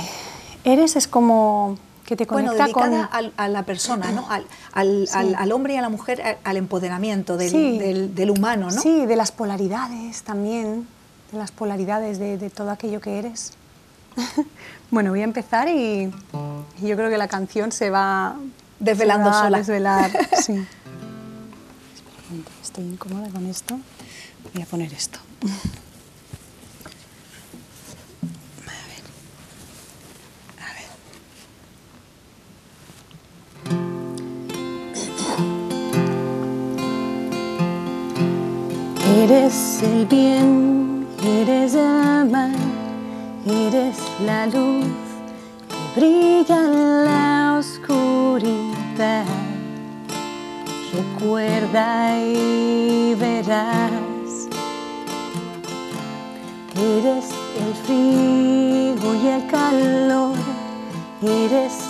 Eres es como que te Bueno, conecta dedicada con. al- a la persona, ¿no? Al, al- al- al hombre y a la mujer, a- al empoderamiento del, Sí. del- del humano, ¿no? Sí, de las polaridades también, de las polaridades de, de todo aquello que eres. bueno, voy a empezar y, y yo creo que la canción se va Desvelando se va a sola. desvelar, sí. Espera estoy incómoda con esto. Voy a poner esto. Eres el bien, eres el mal, eres la luz que brilla en la oscuridad. Recuerda y verás. Eres el frío y el calor, eres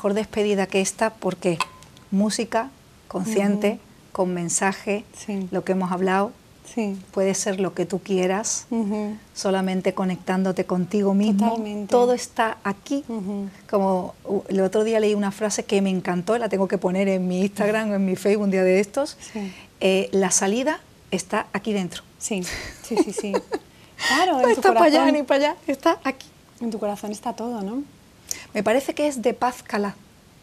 mejor despedida que esta porque música consciente, con mensaje, Sí. lo que hemos hablado, Sí. puede ser lo que tú quieras, Ujú. solamente conectándote contigo mismo. Totalmente. Todo está aquí. Ujú. Como uh, el otro día leí una frase que me encantó, la tengo que poner en mi Instagram o en mi Facebook un día de estos. Sí. Eh, la salida está aquí dentro. Sí, sí, sí, sí. Claro, No en está para allá ni para allá, está aquí. en tu corazón está todo, ¿no? Me parece que es de Paz Cala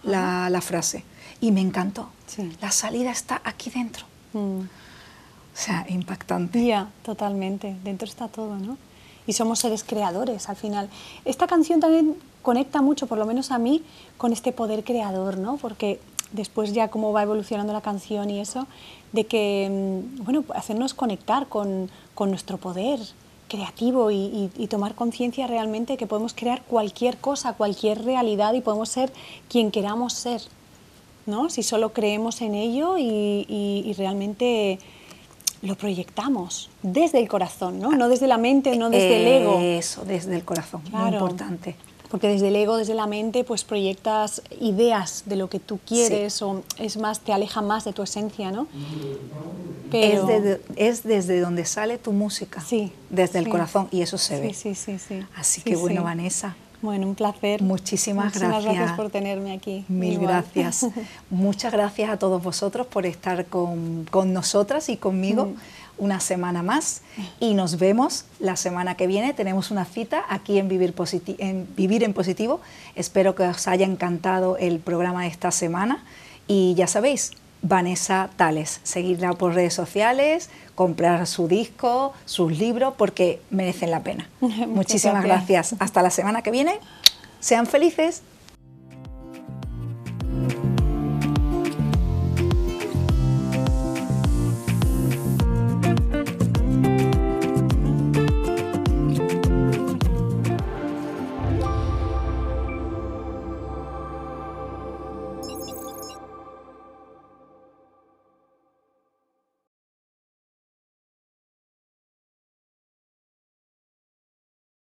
la, la frase. Y me encantó. Sí. La salida está aquí dentro. Mm. O sea, impactante. Ya, totalmente. Dentro está todo, ¿no? Y somos seres creadores al final. Esta canción también conecta mucho, por lo menos a mí, con este poder creador, ¿no? Porque después ya cómo va evolucionando la canción y eso, de que, mm, bueno, hacernos conectar con, con nuestro poder creativo y, y- y tomar conciencia realmente que podemos crear cualquier cosa, cualquier realidad y podemos ser quien queramos ser, ¿no? Si solo creemos en ello y, realmente lo proyectamos desde el corazón, ¿no? No desde la mente, no desde el ego. Eso, desde el corazón. Muy importante. Porque desde el ego, desde la mente, pues proyectas ideas de lo que tú quieres o es más, te aleja más de tu esencia, ¿no? Es, desde, es desde donde sale tu música. Sí, Desde el corazón. Y eso se ve. sí, sí, sí. Así Sí, que bueno. Vanessa. Bueno, un placer. Muchísimas Muchísimas gracias. gracias por tenerme aquí. Mil Igual. gracias. Muchas gracias a todos vosotros por estar con, con nosotras y conmigo Mm. Una semana más. Y nos vemos la semana que viene. Tenemos una cita aquí en Vivir, Positi- en Vivir en Positivo. Espero que os haya encantado el programa de esta semana. Y ya sabéis, Vanessa Tales. Seguirla por redes sociales, comprar su disco, sus libros, porque merecen la pena. Muchísimas gracias. Hasta la semana que viene. Sean felices.